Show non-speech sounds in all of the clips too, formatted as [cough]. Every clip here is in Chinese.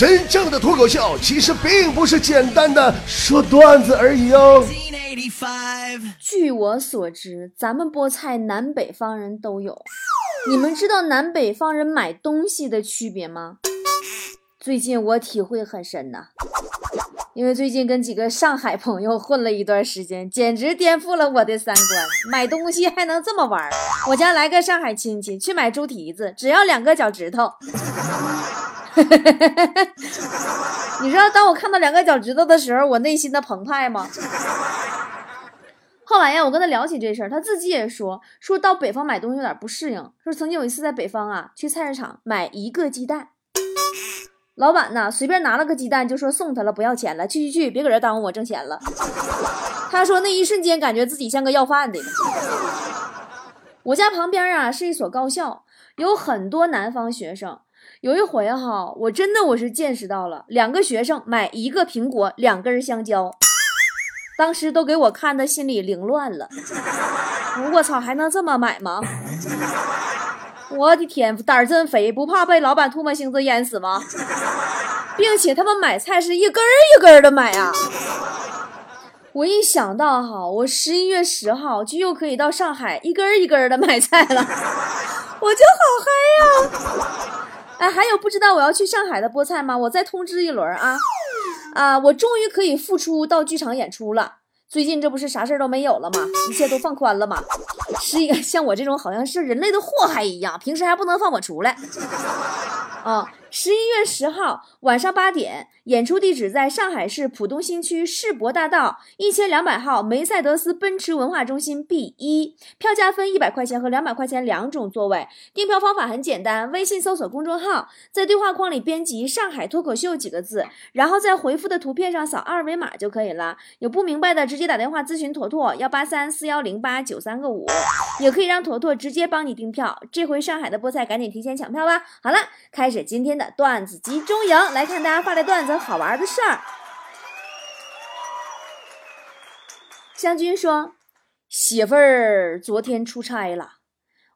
真正的脱口秀其实并不是简单的说段子而已哦。据我所知，咱们菠菜南北方人都有。你们知道南北方人买东西的区别吗？最近我体会很深呐，因为最近跟几个上海朋友混了一段时间，简直颠覆了我的三观。买东西还能这么玩？我家来个上海亲戚去买猪蹄子，只要两个脚趾头。[laughs] 你知道当我看到两个脚趾头的时候，我内心的澎湃吗？[laughs] 后来呀，我跟他聊起这事儿，他自己也说，说到北方买东西有点不适应。说曾经有一次在北方啊，去菜市场买一个鸡蛋，老板呢随便拿了个鸡蛋就说送他了，不要钱了，去去去，别搁这耽误我挣钱了。他说那一瞬间感觉自己像个要饭的。我家旁边啊是一所高校，有很多南方学生。有一回哈，我真的我是见识到了，两个学生买一个苹果，两根香蕉。当时都给我看的心里凌乱了，我操，还能这么买吗？[laughs] 我的天，胆儿真肥，不怕被老板唾沫星子淹死吗？[laughs] 并且他们买菜是一根儿一根儿的买啊！我一想到哈，我十一月十号就又可以到上海一根儿一根儿的买菜了，[laughs] 我就好嗨呀！哎，还有不知道我要去上海的菠菜吗？我再通知一轮啊！啊，我终于可以复出到剧场演出了。最近这不是啥事儿都没有了吗？一切都放宽了吗？是一个 [laughs] 像我这种好像是人类的祸害一样，平时还不能放我出来。啊。十一月十号晚上八点，演出地址在上海市浦东新区世博大道一千两百号梅赛德斯奔驰文化中心 B 一。票价分一百块钱和两百块钱两种座位。订票方法很简单，微信搜索公众号，在对话框里编辑“上海脱口秀”几个字，然后在回复的图片上扫二维码就可以了。有不明白的，直接打电话咨询坨坨幺八三四幺零八九三个五，也可以让坨坨直接帮你订票。这回上海的菠菜赶紧提前抢票吧！好了，开始今天。的段子集中营，来看大家发来段子好玩的事儿。湘军说：“媳妇儿昨天出差了，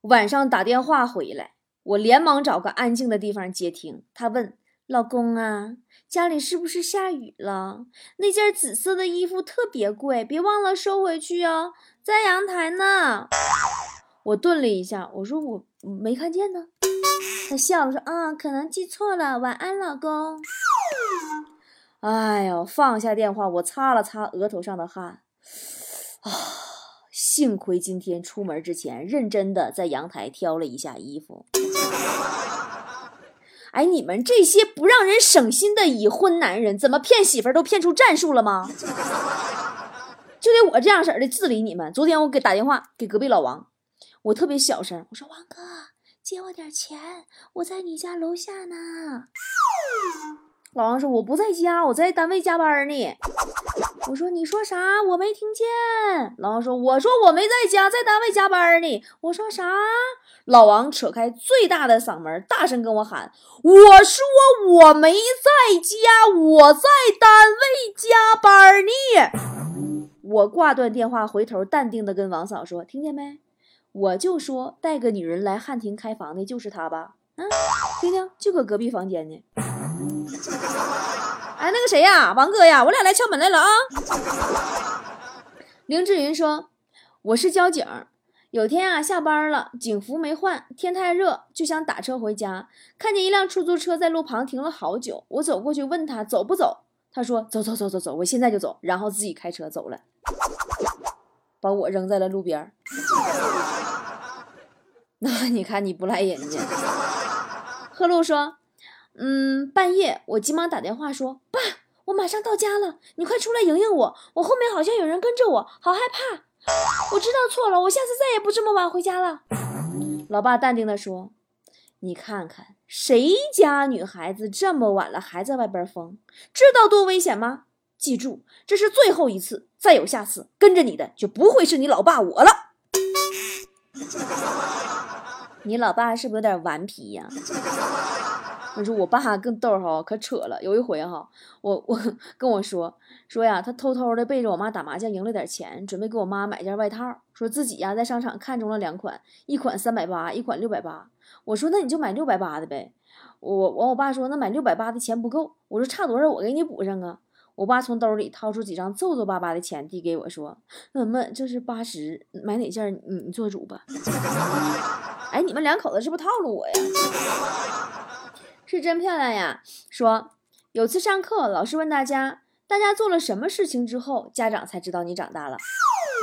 晚上打电话回来，我连忙找个安静的地方接听。她问老公啊，家里是不是下雨了？那件紫色的衣服特别贵，别忘了收回去哦，在阳台呢。”我顿了一下，我说：“我没看见呢。”他笑了说：“啊，可能记错了。晚安，老公。”哎呦，放下电话，我擦了擦额头上的汗，啊，幸亏今天出门之前认真的在阳台挑了一下衣服。哎，你们这些不让人省心的已婚男人，怎么骗媳妇儿都骗出战术了吗？就得我这样式的治理你们。昨天我给打电话给隔壁老王，我特别小声，我说：“王哥。”借我点钱，我在你家楼下呢。老王说我不在家，我在单位加班呢。我说你说啥？我没听见。老王说我说我没在家，在单位加班呢。我说啥？老王扯开最大的嗓门，大声跟我喊：我说我没在家，我在单位加班呢。我挂断电话，回头淡定的跟王嫂说：听见没？我就说带个女人来汉庭开房的就是他吧？嗯，听听，就搁隔壁房间呢。哎，那个谁呀，王哥呀，我俩来敲门来了啊。林志云说：“我是交警，有天啊下班了，警服没换，天太热，就想打车回家，看见一辆出租车在路旁停了好久，我走过去问他走不走，他说走走走走走，我现在就走，然后自己开车走了，把我扔在了路边。”那 [laughs] 你看你不赖人家。[laughs] 贺露说：“嗯，半夜我急忙打电话说，爸，我马上到家了，你快出来迎迎我，我后面好像有人跟着我，好害怕。我知道错了，我下次再也不这么晚回家了。”老爸淡定的说：“你看看谁家女孩子这么晚了还在外边疯，知道多危险吗？记住，这是最后一次，再有下次，跟着你的就不会是你老爸我了。”你老爸是不是有点顽皮呀？我说我爸更逗哈，可扯了。有一回哈，我我跟我说说呀，他偷偷的背着我妈打麻将赢了点钱，准备给我妈买件外套，说自己呀在商场看中了两款，一款三百八，一款六百八。我说那你就买六百八的呗。我完，我爸说那买六百八的钱不够。我说差多少我给你补上啊。我爸从兜里掏出几张皱皱巴巴的钱递给我说：“妈妈，这是八十，买哪件你做主吧。” [laughs] 哎，你们两口子是不是套路我呀？[laughs] 是真漂亮呀！说有次上课，老师问大家，大家做了什么事情之后，家长才知道你长大了？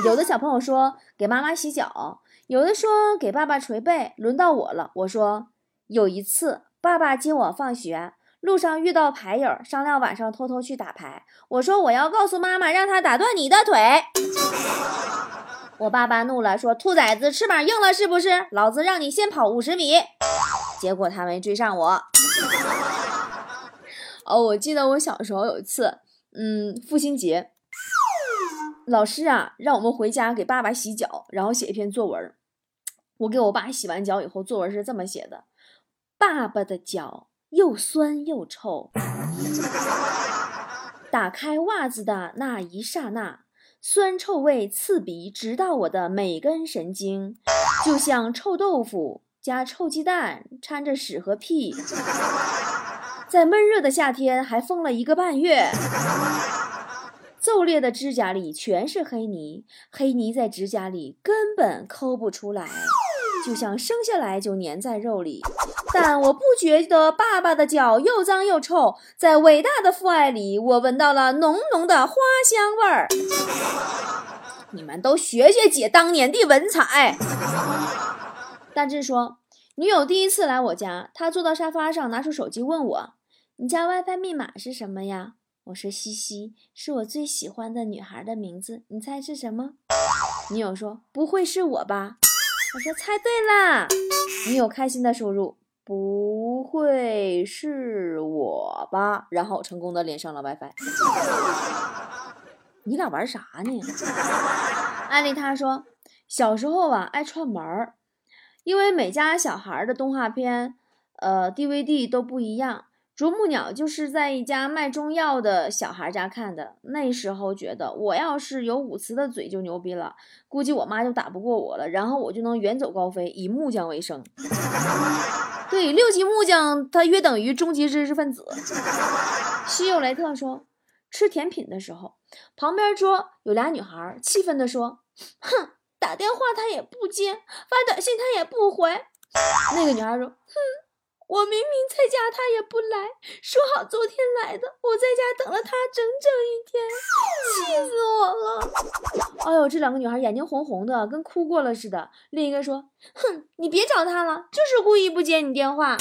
有的小朋友说给妈妈洗脚，有的说给爸爸捶背。轮到我了，我说有一次，爸爸接我放学。路上遇到牌友，商量晚上偷偷去打牌。我说我要告诉妈妈，让她打断你的腿。我爸爸怒了，说：“兔崽子，翅膀硬了是不是？老子让你先跑五十米。”结果他没追上我。哦，我记得我小时候有一次，嗯，父亲节，老师啊让我们回家给爸爸洗脚，然后写一篇作文。我给我爸洗完脚以后，作文是这么写的：爸爸的脚。又酸又臭，打开袜子的那一刹那，酸臭味刺鼻，直到我的每根神经，就像臭豆腐加臭鸡蛋掺着屎和屁，在闷热的夏天还封了一个半月。皱裂的指甲里全是黑泥，黑泥在指甲里根本抠不出来，就像生下来就粘在肉里。但我不觉得爸爸的脚又脏又臭，在伟大的父爱里，我闻到了浓浓的花香味儿。你们都学学姐当年的文采。大志说，女友第一次来我家，她坐到沙发上，拿出手机问我：“你家 WiFi 密码是什么呀？”我说：“西西，是我最喜欢的女孩的名字，你猜是什么？”女友说：“不会是我吧？”我说：“猜对啦。”女友开心的输入。不会是我吧？然后成功的连上了 WiFi。你俩玩啥呢？安利他说，小时候啊爱串门儿，因为每家小孩的动画片，呃 DVD 都不一样。啄木鸟就是在一家卖中药的小孩家看的。那时候觉得我要是有五磁的嘴就牛逼了，估计我妈就打不过我了，然后我就能远走高飞，以木匠为生。对，六级木匠他约等于中级知识分子。[laughs] 西柚雷特说，吃甜品的时候，旁边桌有俩女孩，气愤地说：“哼，打电话他也不接，发短信他也不回。[laughs] ”那个女孩说：“哼。”我明明在家，他也不来，说好昨天来的。我在家等了他整整一天，气死我了！哎呦，这两个女孩眼睛红红的，跟哭过了似的。另一个说：“哼，你别找他了，就是故意不接你电话。”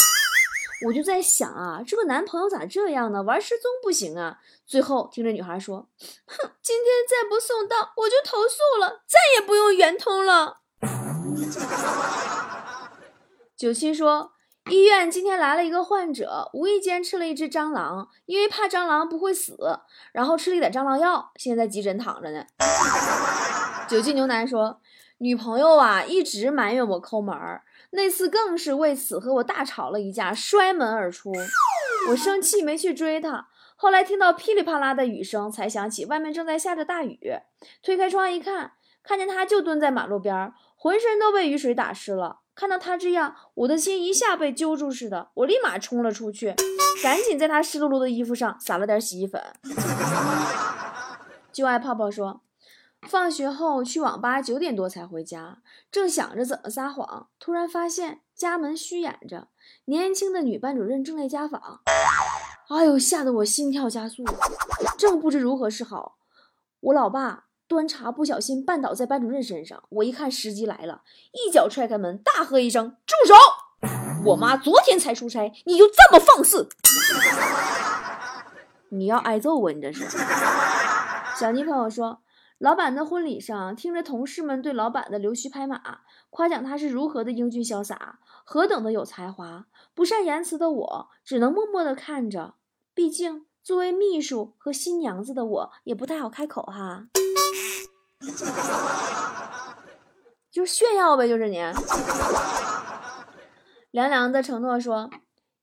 我就在想啊，这个男朋友咋这样呢？玩失踪不行啊！最后听着女孩说：“哼，今天再不送到，我就投诉了，再也不用圆通了。[laughs] ”九七说。医院今天来了一个患者，无意间吃了一只蟑螂，因为怕蟑螂不会死，然后吃了一点蟑螂药，现在在急诊躺着呢。九斤牛腩说，女朋友啊一直埋怨我抠门儿，那次更是为此和我大吵了一架，摔门而出。我生气没去追他，后来听到噼里啪啦的雨声，才想起外面正在下着大雨，推开窗一看，看见他就蹲在马路边，浑身都被雨水打湿了。看到他这样，我的心一下被揪住似的，我立马冲了出去，赶紧在他湿漉漉的衣服上撒了点洗衣粉。就爱泡泡说，放学后去网吧，九点多才回家，正想着怎么撒谎，突然发现家门虚掩着，年轻的女班主任正在家访。哎呦，吓得我心跳加速，正不知如何是好，我老爸。端茶不小心绊倒在班主任身上，我一看时机来了，一脚踹开门，大喝一声：“住手！我妈昨天才出差，你就这么放肆？你要挨揍啊！你这是。”小妮朋友说，老板的婚礼上，听着同事们对老板的溜须拍马，夸奖他是如何的英俊潇洒，何等的有才华。不善言辞的我，只能默默的看着，毕竟作为秘书和新娘子的我，也不太好开口哈。[laughs] 就是炫耀呗，就是你。凉凉的承诺说，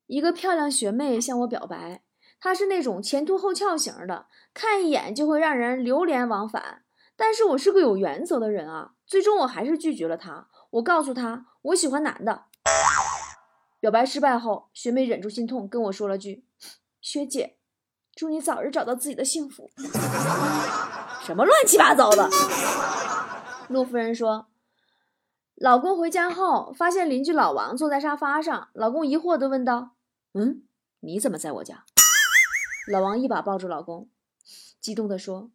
一个漂亮学妹向我表白，她是那种前凸后翘型的，看一眼就会让人流连忘返。但是我是个有原则的人啊，最终我还是拒绝了她。我告诉她，我喜欢男的。表白失败后，学妹忍住心痛跟我说了句：“学姐，祝你早日找到自己的幸福。”什么乱七八糟的？[laughs] 陆夫人说，老公回家后发现邻居老王坐在沙发上，老公疑惑地问道：“嗯，你怎么在我家？”老王一把抱住老公，激动地说：“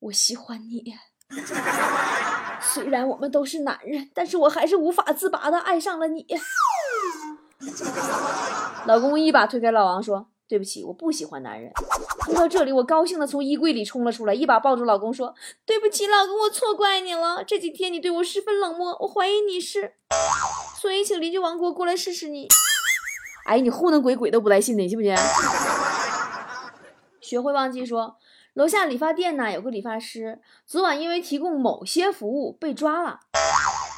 我喜欢你。[laughs] 虽然我们都是男人，但是我还是无法自拔的爱上了你。”老公一把推开老王，说：“对不起，我不喜欢男人。”听到这里，我高兴的从衣柜里冲了出来，一把抱住老公，说：“对不起，老公，我错怪你了。这几天你对我十分冷漠，我怀疑你是……所以请邻居王国过来试试你。”哎，你糊弄鬼，鬼都不带信的，你信不信？学会忘记说，楼下理发店呢有个理发师，昨晚因为提供某些服务被抓了。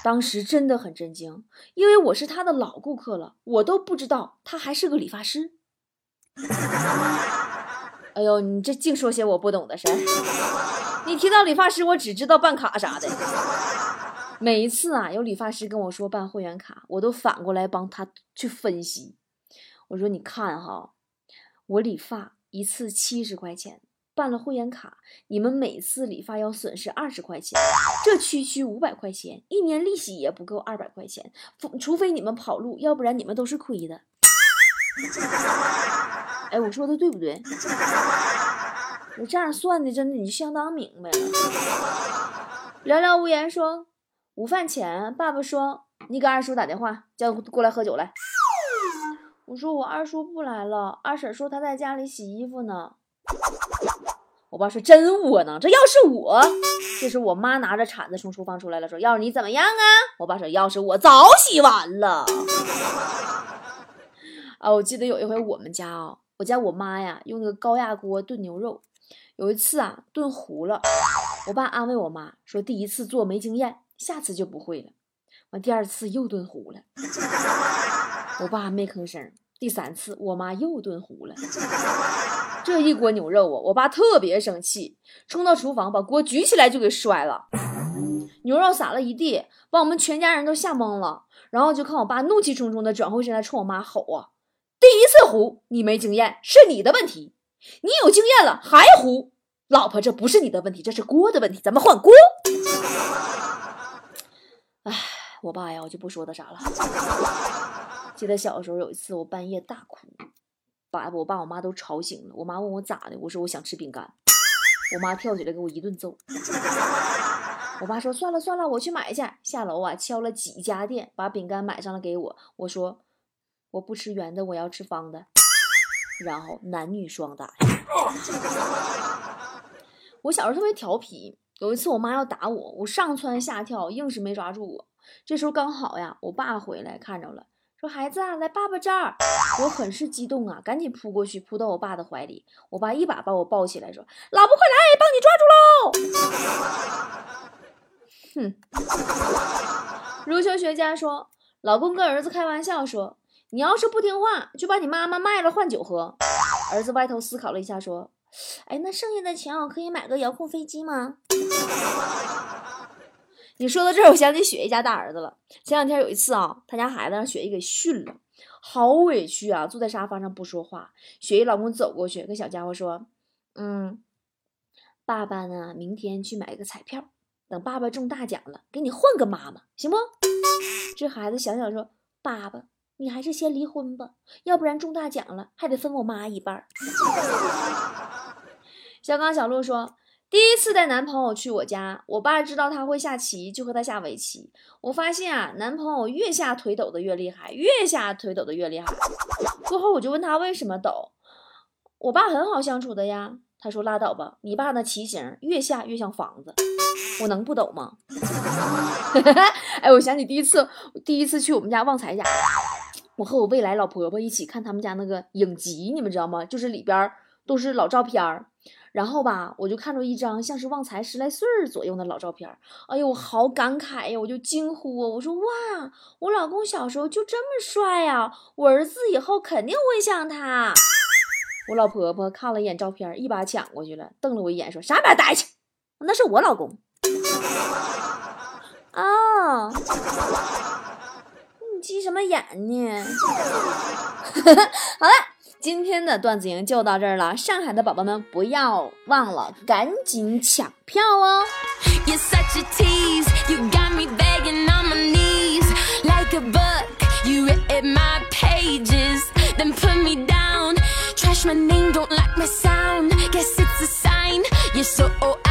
当时真的很震惊，因为我是他的老顾客了，我都不知道他还是个理发师。哎呦，你这净说些我不懂的事儿。你提到理发师，我只知道办卡啥的。每一次啊，有理发师跟我说办会员卡，我都反过来帮他去分析。我说，你看哈，我理发一次七十块钱，办了会员卡，你们每次理发要损失二十块钱，这区区五百块钱，一年利息也不够二百块钱，除非你们跑路，要不然你们都是亏的。哎，我说的对不对？我这样算的，真的你相当明白了。寥寥无言说，午饭前，爸爸说你给二叔打电话，叫过来喝酒来。我说我二叔不来了，二婶说他在家里洗衣服呢。我爸说真窝囊，这要是我，这时我妈拿着铲子从厨房出来了，说要是你怎么样啊？我爸说要是我早洗完了。[laughs] 啊，我记得有一回我们家啊。我家我妈呀，用那个高压锅炖牛肉，有一次啊炖糊了，我爸安慰我妈说：“第一次做没经验，下次就不会了。”完第二次又炖糊了，[laughs] 我爸没吭声。第三次我妈又炖糊了，[laughs] 这一锅牛肉啊，我爸特别生气，冲到厨房把锅举起来就给摔了，牛肉撒了一地，把我们全家人都吓懵了。然后就看我爸怒气冲冲的转过身来冲我妈吼啊。第一次糊，你没经验是你的问题。你有经验了还糊，老婆，这不是你的问题，这是锅的问题。咱们换锅。哎，我爸呀，我就不说他啥了。记得小时候有一次，我半夜大哭，把我爸我妈都吵醒了。我妈问我咋的，我说我想吃饼干。我妈跳起来给我一顿揍。我爸说算了算了，我去买去。下楼啊，敲了几家店，把饼干买上了给我。我说。我不吃圆的，我要吃方的，然后男女双打。我小时候特别调皮，有一次我妈要打我，我上蹿下跳，硬是没抓住我。这时候刚好呀，我爸回来看着了，说：“孩子啊，来爸爸这儿。”我很是激动啊，赶紧扑过去，扑到我爸的怀里。我爸一把把我抱起来，说：“老婆快来，帮你抓住喽！” [laughs] 哼。[laughs] 儒学学家说，老公跟儿子开玩笑说。你要是不听话，就把你妈妈卖了换酒喝。儿子歪头思考了一下，说：“哎，那剩下的钱我可以买个遥控飞机吗？”你说到这儿，我想起雪姨家大儿子了。前两天有一次啊，他家孩子让雪姨给训了，好委屈啊，坐在沙发上不说话。雪姨老公走过去跟小家伙说：“嗯，爸爸呢，明天去买个彩票，等爸爸中大奖了，给你换个妈妈，行不？”这孩子想想说：“爸爸。”你还是先离婚吧，要不然中大奖了还得分我妈一半。[laughs] 小刚小鹿说，第一次带男朋友去我家，我爸知道他会下棋，就和他下围棋。我发现啊，男朋友越下腿抖的越厉害，越下腿抖的越厉害。过后我就问他为什么抖，我爸很好相处的呀。他说拉倒吧，你爸那棋形越下越像房子，我能不抖吗？[laughs] 哎，我想起第一次，第一次去我们家旺财家。我和我未来老婆婆一起看他们家那个影集，你们知道吗？就是里边都是老照片儿，然后吧，我就看着一张像是旺财十来岁左右的老照片儿，哎呦，我好感慨呀！我就惊呼，我说哇，我老公小时候就这么帅呀，我儿子以后肯定会像他。我老婆婆看了一眼照片，一把抢过去了，瞪了我一眼，说啥玩意带去？那是我老公。啊。[laughs] 什么眼呢？[laughs] 好了，今天的段子营就到这儿了。上海的宝宝们不要忘了赶紧抢票哦。still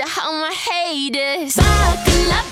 to all my haters. Buckle up.